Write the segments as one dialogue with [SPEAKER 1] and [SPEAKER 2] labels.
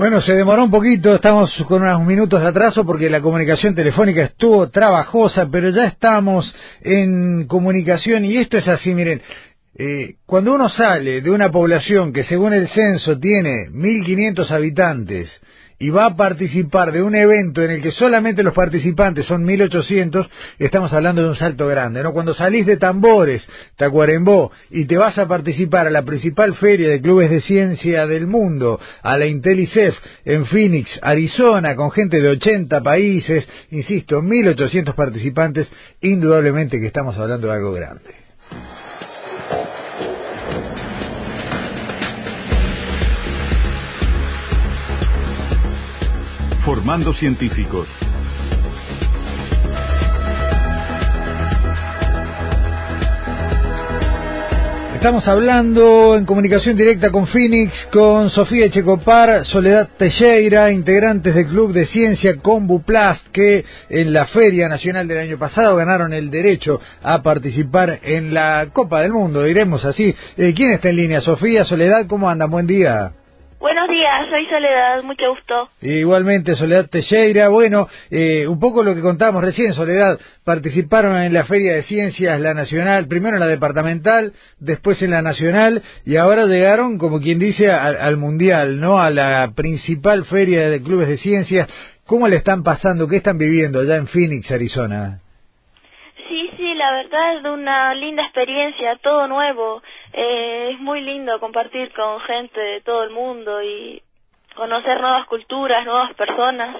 [SPEAKER 1] Bueno, se demoró un poquito, estamos con unos minutos de atraso porque la comunicación telefónica estuvo trabajosa, pero ya estamos en comunicación y esto es así, miren, eh, cuando uno sale de una población que según el censo tiene 1.500 habitantes y va a participar de un evento en el que solamente los participantes son 1800, estamos hablando de un salto grande, ¿no? Cuando salís de Tambores, Tacuarembó, y te vas a participar a la principal feria de clubes de ciencia del mundo, a la Intelicef en Phoenix, Arizona, con gente de 80 países, insisto, 1800 participantes, indudablemente que estamos hablando de algo grande.
[SPEAKER 2] Formando científicos.
[SPEAKER 1] Estamos hablando en comunicación directa con Phoenix, con Sofía Echecopar, Soledad Teixeira, integrantes del Club de Ciencia Combuplast, que en la Feria Nacional del año pasado ganaron el derecho a participar en la Copa del Mundo, diremos así. Eh, ¿Quién está en línea? Sofía, Soledad, ¿cómo andan? Buen día.
[SPEAKER 3] Buenos días, soy Soledad, mucho gusto.
[SPEAKER 1] Igualmente, Soledad Teixeira. Bueno, eh, un poco lo que contábamos recién, Soledad, participaron en la Feria de Ciencias, la nacional, primero en la departamental, después en la nacional, y ahora llegaron, como quien dice, al, al mundial, ¿no? A la principal feria de clubes de ciencias. ¿Cómo le están pasando? ¿Qué están viviendo allá en Phoenix, Arizona?
[SPEAKER 3] Sí, sí, la verdad es una linda experiencia, todo nuevo. Eh, es muy lindo compartir con gente de todo el mundo y conocer nuevas culturas, nuevas personas.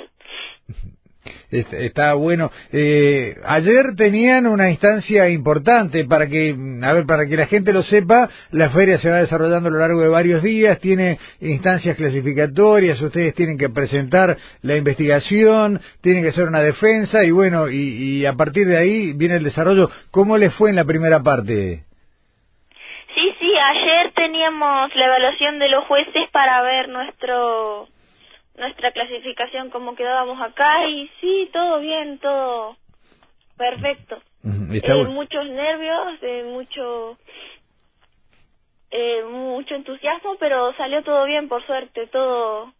[SPEAKER 1] Está bueno. Eh, ayer tenían una instancia importante para que, a ver, para que la gente lo sepa, la feria se va desarrollando a lo largo de varios días, tiene instancias clasificatorias, ustedes tienen que presentar la investigación, tienen que hacer una defensa y bueno, y, y a partir de ahí viene el desarrollo. ¿Cómo les fue en la primera parte?
[SPEAKER 3] Teníamos la evaluación de los jueces para ver nuestro nuestra clasificación como quedábamos acá y sí, todo bien, todo perfecto. Eh, muchos nervios, eh, mucho eh, mucho entusiasmo, pero salió todo bien, por suerte, todo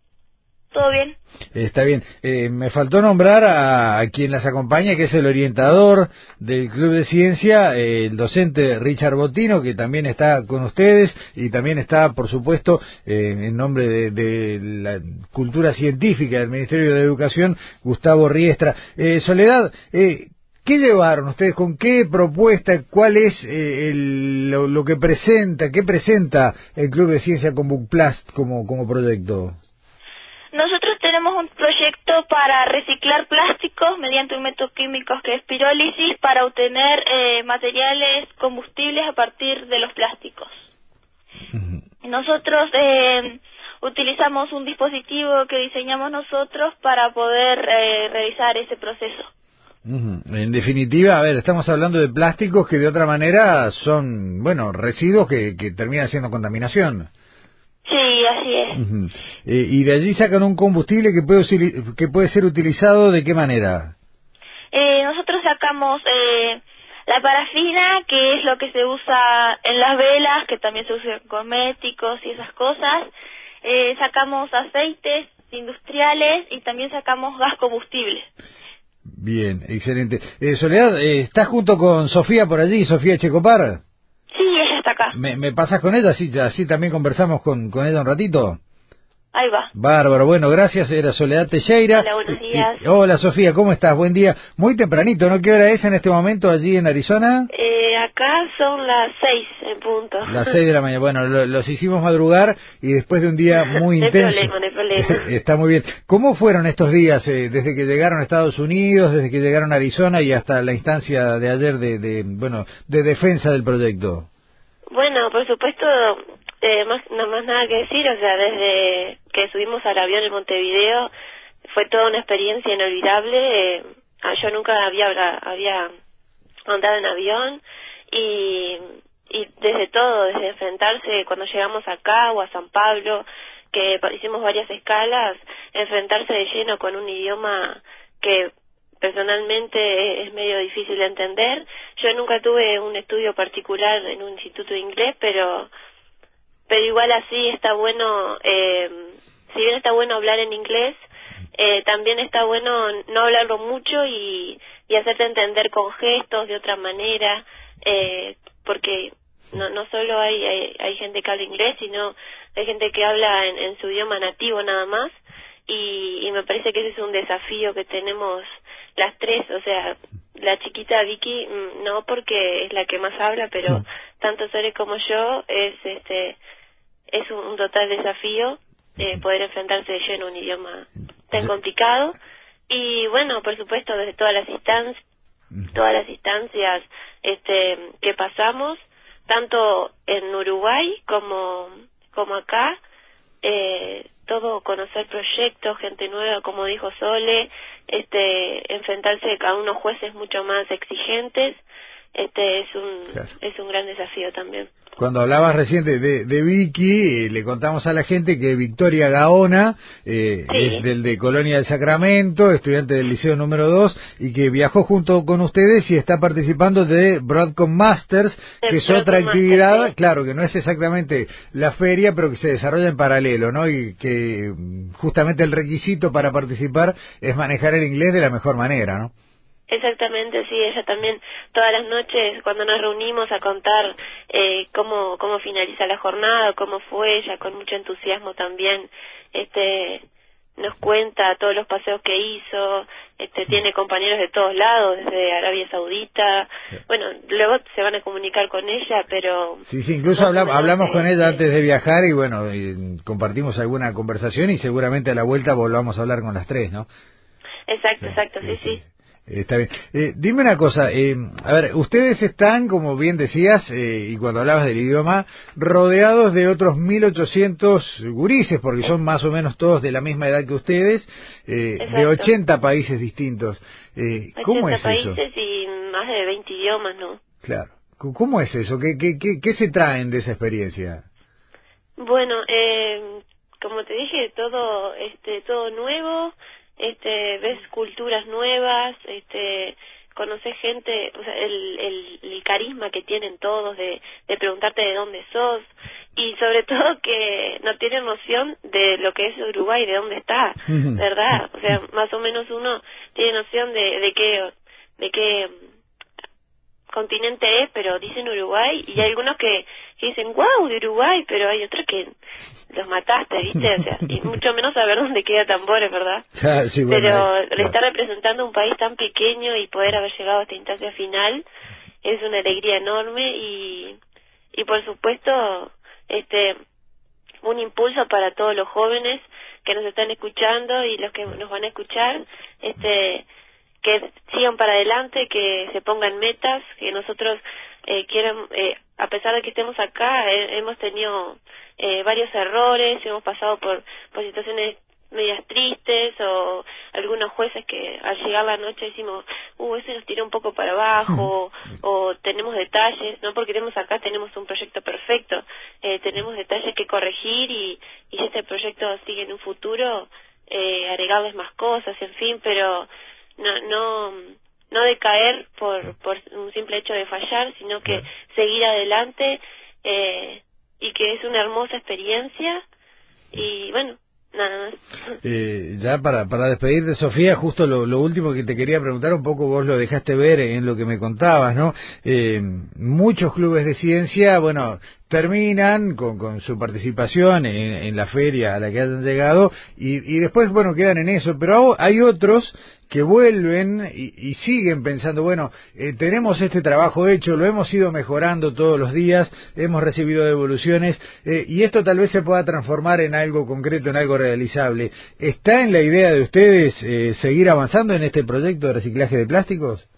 [SPEAKER 3] todo bien.
[SPEAKER 1] Está bien. Eh, me faltó nombrar a, quien las acompaña, que es el orientador del Club de Ciencia, eh, el docente Richard Botino, que también está con ustedes y también está, por supuesto, eh, en nombre de, la cultura científica del Ministerio de Educación, Gustavo Riestra. Soledad, ¿Qué llevaron ustedes? ¿Con qué propuesta? ¿Cuál es el, lo, lo, que presenta? ¿Qué presenta el Club de Ciencia con Bookplast como, como proyecto?
[SPEAKER 3] Nosotros tenemos un proyecto para reciclar plásticos mediante un método químico que es pirólisis para obtener eh, materiales combustibles a partir de los plásticos. Nosotros eh, utilizamos un dispositivo que diseñamos nosotros para poder eh, realizar ese proceso.
[SPEAKER 1] En definitiva, a ver, estamos hablando de plásticos que de otra manera son, bueno, residuos que, que terminan siendo contaminación.
[SPEAKER 3] Sí, así es.
[SPEAKER 1] Eh, y de allí sacan un combustible que puede, que puede ser utilizado de qué manera?
[SPEAKER 3] Eh, nosotros sacamos eh, la parafina, que es lo que se usa en las velas, que también se usa en cosméticos y esas cosas. Eh, sacamos aceites industriales y también sacamos gas combustible.
[SPEAKER 1] Bien, excelente. Eh, Soledad, ¿estás junto con Sofía por allí, Sofía Checopar? ¿Me, me pasas con ella? Así, así también conversamos con, con ella un ratito.
[SPEAKER 3] Ahí va.
[SPEAKER 1] Bárbaro, bueno, gracias, era Soledad Teixeira.
[SPEAKER 3] Hola, buenos días.
[SPEAKER 1] hola, Sofía, ¿cómo estás? Buen día. Muy tempranito, ¿no? ¿Qué hora es en este momento allí en Arizona?
[SPEAKER 3] Eh, acá son las seis en punto.
[SPEAKER 1] Las seis de la mañana. Bueno, los hicimos madrugar y después de un día muy intenso.
[SPEAKER 3] Problema, no problema.
[SPEAKER 1] Está muy bien. ¿Cómo fueron estos días eh, desde que llegaron a Estados Unidos, desde que llegaron a Arizona y hasta la instancia de ayer de, de bueno, de defensa del proyecto?
[SPEAKER 3] Bueno, por supuesto, eh, más, no más nada que decir, o sea, desde que subimos al avión en Montevideo fue toda una experiencia inolvidable. Eh, yo nunca había había andado en avión y y desde todo, desde enfrentarse cuando llegamos acá o a San Pablo, que hicimos varias escalas, enfrentarse de lleno con un idioma que personalmente es medio difícil de entender. Yo nunca tuve un estudio particular en un instituto de inglés, pero pero igual así está bueno, eh, si bien está bueno hablar en inglés, eh, también está bueno no hablarlo mucho y, y hacerte entender con gestos de otra manera, eh, porque no, no solo hay, hay, hay, gente que habla inglés, sino hay gente que habla en, en su idioma nativo nada más, y, y me parece que ese es un desafío que tenemos las tres, o sea, la chiquita Vicky mm, no porque es la que más habla, pero tanto Sore como yo es este es un, total desafío eh, poder enfrentarse de lleno a un idioma tan complicado. Y bueno, por supuesto desde todas las instancias todas las instancias este que pasamos tanto en Uruguay como como acá eh, todo conocer proyectos, gente nueva, como dijo Sole, este, enfrentarse a unos jueces mucho más exigentes, este es un es un gran desafío también.
[SPEAKER 1] Cuando hablabas recién de, de, Vicky, eh, le contamos a la gente que Victoria Gaona eh, es del de Colonia del Sacramento, estudiante del Liceo número 2, y que viajó junto con ustedes y está participando de Broadcom Masters, que es otra actividad, claro, que no es exactamente la feria, pero que se desarrolla en paralelo, ¿no? Y que mm, justamente el requisito para participar es manejar el inglés de la mejor manera, ¿no?
[SPEAKER 3] Exactamente, sí, ella también todas las noches cuando nos reunimos a contar eh, cómo, cómo finaliza la jornada, cómo fue ella, con mucho entusiasmo también, este, nos cuenta todos los paseos que hizo, este, tiene compañeros de todos lados, desde Arabia Saudita, bueno, luego se van a comunicar con ella, pero...
[SPEAKER 1] Sí, sí, incluso hablamos, hablamos con ella antes de viajar y bueno, compartimos alguna conversación y seguramente a la vuelta volvamos a hablar con las tres, ¿no?
[SPEAKER 3] Exacto, exacto, sí. sí.
[SPEAKER 1] Está bien. Eh, dime una cosa, eh, a ver, ustedes están, como bien decías, eh, y cuando hablabas del idioma, rodeados de otros 1800 gurises, porque son más o menos todos de la misma edad que ustedes, de 80 países distintos. ¿Cómo es
[SPEAKER 3] países y más de 20 idiomas, ¿no?
[SPEAKER 1] Claro. ¿Cómo es eso? ¿Qué, qué, qué, qué se traen de esa experiencia?
[SPEAKER 3] Bueno, como te dije, todo, este, todo nuevo este ves culturas nuevas este conoces gente o sea el, el, el carisma que tienen todos de, de preguntarte de dónde sos y sobre todo que no tienen noción de lo que es Uruguay de dónde está verdad o sea más o menos uno tiene noción de de qué de qué continente es, pero dicen Uruguay, y hay algunos que, dicen, wow, de Uruguay, pero hay otros que los mataste, ¿viste? O sea, y mucho menos saber dónde queda Tambores, ¿verdad? pero le está representando un país tan pequeño y poder haber llegado a esta instancia final es una alegría enorme y, y por supuesto, este, un impulso para todos los jóvenes que nos están escuchando y los que nos van a escuchar, este, que sigan para adelante, que se pongan metas, que nosotros eh, quieran, eh, a pesar de que estemos acá, eh, hemos tenido eh, varios errores, hemos pasado por, por situaciones medias tristes o algunos jueces que al llegar la noche decimos, uh, ese nos tira un poco para abajo o tenemos detalles, no porque tenemos acá tenemos un proyecto perfecto, eh, tenemos detalles que corregir y, y si este proyecto sigue en un futuro, eh, agregarles más cosas, en fin, pero no, no, no decaer por, por un simple hecho de fallar, sino que seguir adelante eh, y que es una hermosa experiencia y bueno, nada más.
[SPEAKER 1] Eh, ya para, para despedirte, Sofía, justo lo, lo, último que te quería preguntar, un poco vos lo dejaste ver en lo que me contabas, ¿no? Eh, muchos clubes de ciencia, bueno, terminan con, con su participación en, en, la feria a la que hayan llegado y, después, bueno, quedan en eso, pero hay otros que vuelven y, siguen pensando, bueno, eh, tenemos este trabajo hecho, lo hemos ido mejorando todos los días, hemos recibido devoluciones eh, y esto tal vez se pueda transformar en algo concreto, en algo realizable. ¿Está en la idea de ustedes eh, seguir avanzando en este proyecto de reciclaje de plásticos?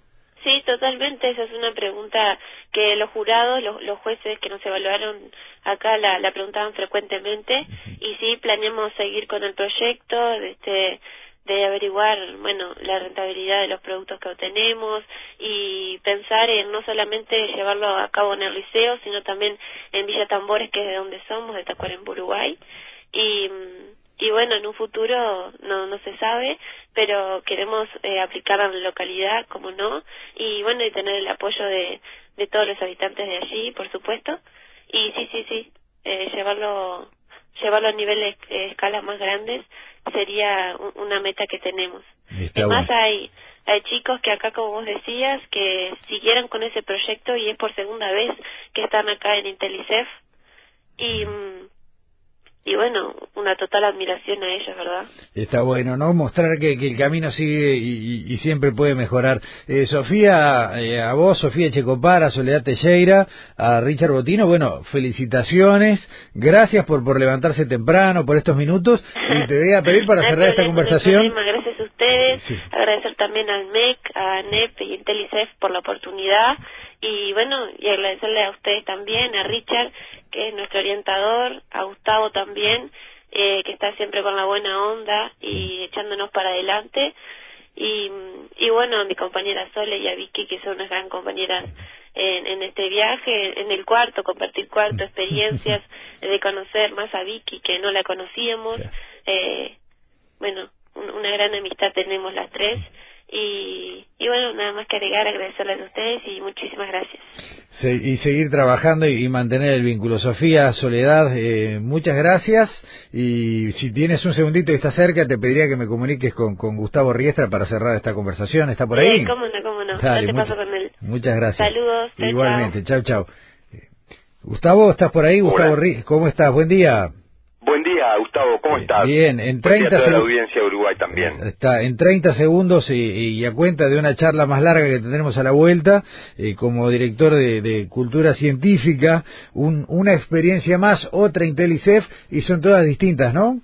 [SPEAKER 3] Totalmente. Esa es una pregunta que los jurados, los, los jueces que nos evaluaron acá la, la preguntaban frecuentemente y sí planeamos seguir con el proyecto. Este, de averiguar, bueno, la rentabilidad de los productos que obtenemos y pensar en no solamente llevarlo a cabo en el liceo, sino también en Villa Tambores, que es de donde somos, de Tacuarembó, Uruguay. Y, y bueno, en un futuro no, no se sabe, pero queremos eh, aplicar a la localidad, como no, y bueno, y tener el apoyo de, de todos los habitantes de allí, por supuesto. Y sí, sí, sí, eh, llevarlo llevarlo a niveles eh, escalas más grandes sería una meta que tenemos. Además hay hay chicos que acá, como vos decías, que siguieran con ese proyecto y es por segunda vez que están acá en Intelicef y mm, y bueno, una total admiración a ellos, ¿verdad?
[SPEAKER 1] Está bueno, ¿no? Mostrar que, que el camino sigue y, y, siempre puede mejorar. Eh, Sofía, eh, a vos, Sofía Checopar, a Soledad Teixeira, a Richard Botino, bueno, felicitaciones, gracias por, por levantarse temprano, por estos minutos, y te voy a pedir para cerrar esta conversación.
[SPEAKER 3] gracias a ustedes, agradecer también al MEC, a NEP y Intelicef por la oportunidad, y bueno, y agradecerle a ustedes también, a Richard, que es nuestro orientador, a Gustavo también, eh, que está siempre con la buena onda y echándonos para adelante. Y, y bueno, a mi compañera Sole y a Vicky, que son unas gran compañeras en, en este viaje, en el cuarto, compartir cuarto, experiencias, de conocer más a Vicky, que no la conocíamos. Eh, bueno, una gran amistad tenemos las tres y, y bueno, nada más que agregar, agradecerles a ustedes y muchísimas gracias.
[SPEAKER 1] y seguir trabajando y, mantener el vínculo. Sofía, Soledad, eh, muchas gracias. Y si tienes un segundito y estás cerca, te pediría que me comuniques con, con Gustavo Riestra para cerrar esta conversación. ¿Está por ahí?
[SPEAKER 3] Sí, cómo no, cómo no. te paso con él.
[SPEAKER 1] Muchas gracias.
[SPEAKER 3] Saludos.
[SPEAKER 1] Igualmente, chao, chao. Gustavo, ¿estás por ahí? Gustavo Riestra, ¿cómo estás? Buen día.
[SPEAKER 4] Gustavo, ¿cómo estás?
[SPEAKER 1] Bien, en 30 segundos.
[SPEAKER 4] la audiencia de Uruguay también.
[SPEAKER 1] Está, en 30 segundos y, a cuenta de una charla más larga que tendremos a la vuelta, eh, como director de, Cultura Científica, un, una experiencia más, otra Intelicef, y son todas distintas, ¿no?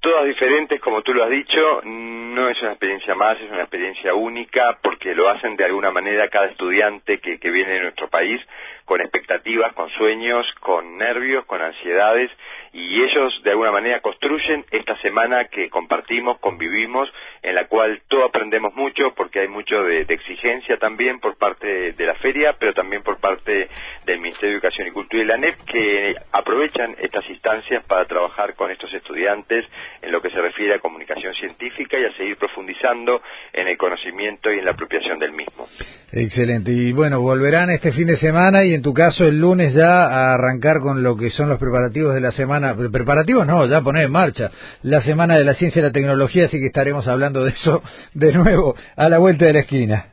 [SPEAKER 4] Todas diferentes, como tú lo has dicho, no es una experiencia más, es una experiencia única, porque lo hacen de alguna manera cada estudiante que, que viene de nuestro país, con expectativas, con sueños, con nervios, con ansiedades, y ellos de alguna manera construyen esta semana que compartimos, convivimos, en la cual todos aprendemos mucho porque hay mucho de, exigencia también por parte de la feria, pero también por parte del Ministerio de Educación y Cultura y la NEP que aprovechan estas instancias para trabajar con estos estudiantes en lo que se refiere a comunicación científica y a seguir profundizando en el conocimiento y en la apropiación del mismo.
[SPEAKER 1] Excelente. Y bueno, volverán este fin de semana y en tu caso el lunes ya a arrancar con lo que son los preparativos de la semana. Preparativos no, ya poner en marcha la semana de la ciencia y la tecnología, así que estaremos hablando de eso de nuevo a la vuelta de la esquina.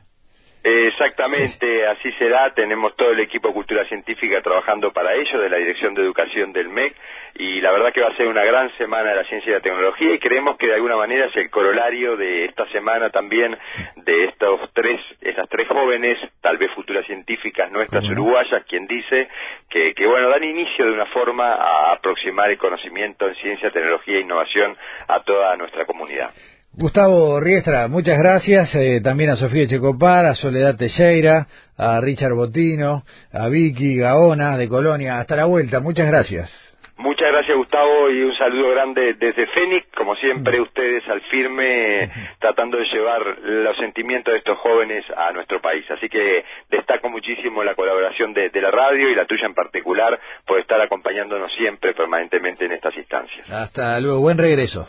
[SPEAKER 4] Exactamente, así será. Tenemos todo el equipo de Cultura Científica trabajando para ello, de la Dirección de Educación del MEC, y la verdad que va a ser una gran semana de la ciencia y la tecnología, y creemos que de alguna manera es el corolario de esta semana también de estos tres, estas tres jóvenes, tal vez futuras científicas nuestras uruguayas, quien dice que, que, bueno, dan inicio de una forma a aproximar el conocimiento en ciencia, tecnología e innovación a toda nuestra comunidad.
[SPEAKER 1] Gustavo Riestra, muchas gracias. Eh, también a Sofía Checopar, a Soledad Teixeira, a Richard Botino, a Vicky Gaona de Colonia. Hasta la vuelta. Muchas gracias.
[SPEAKER 4] Muchas gracias Gustavo y un saludo grande desde Fénix, como siempre ustedes al firme tratando de llevar los sentimientos de estos jóvenes a nuestro país. Así que destaco muchísimo la colaboración de, de la radio y la tuya en particular por estar acompañándonos siempre permanentemente en estas instancias.
[SPEAKER 1] Hasta luego, buen regreso.